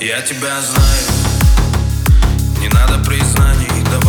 Я тебя знаю, не надо признаний, давай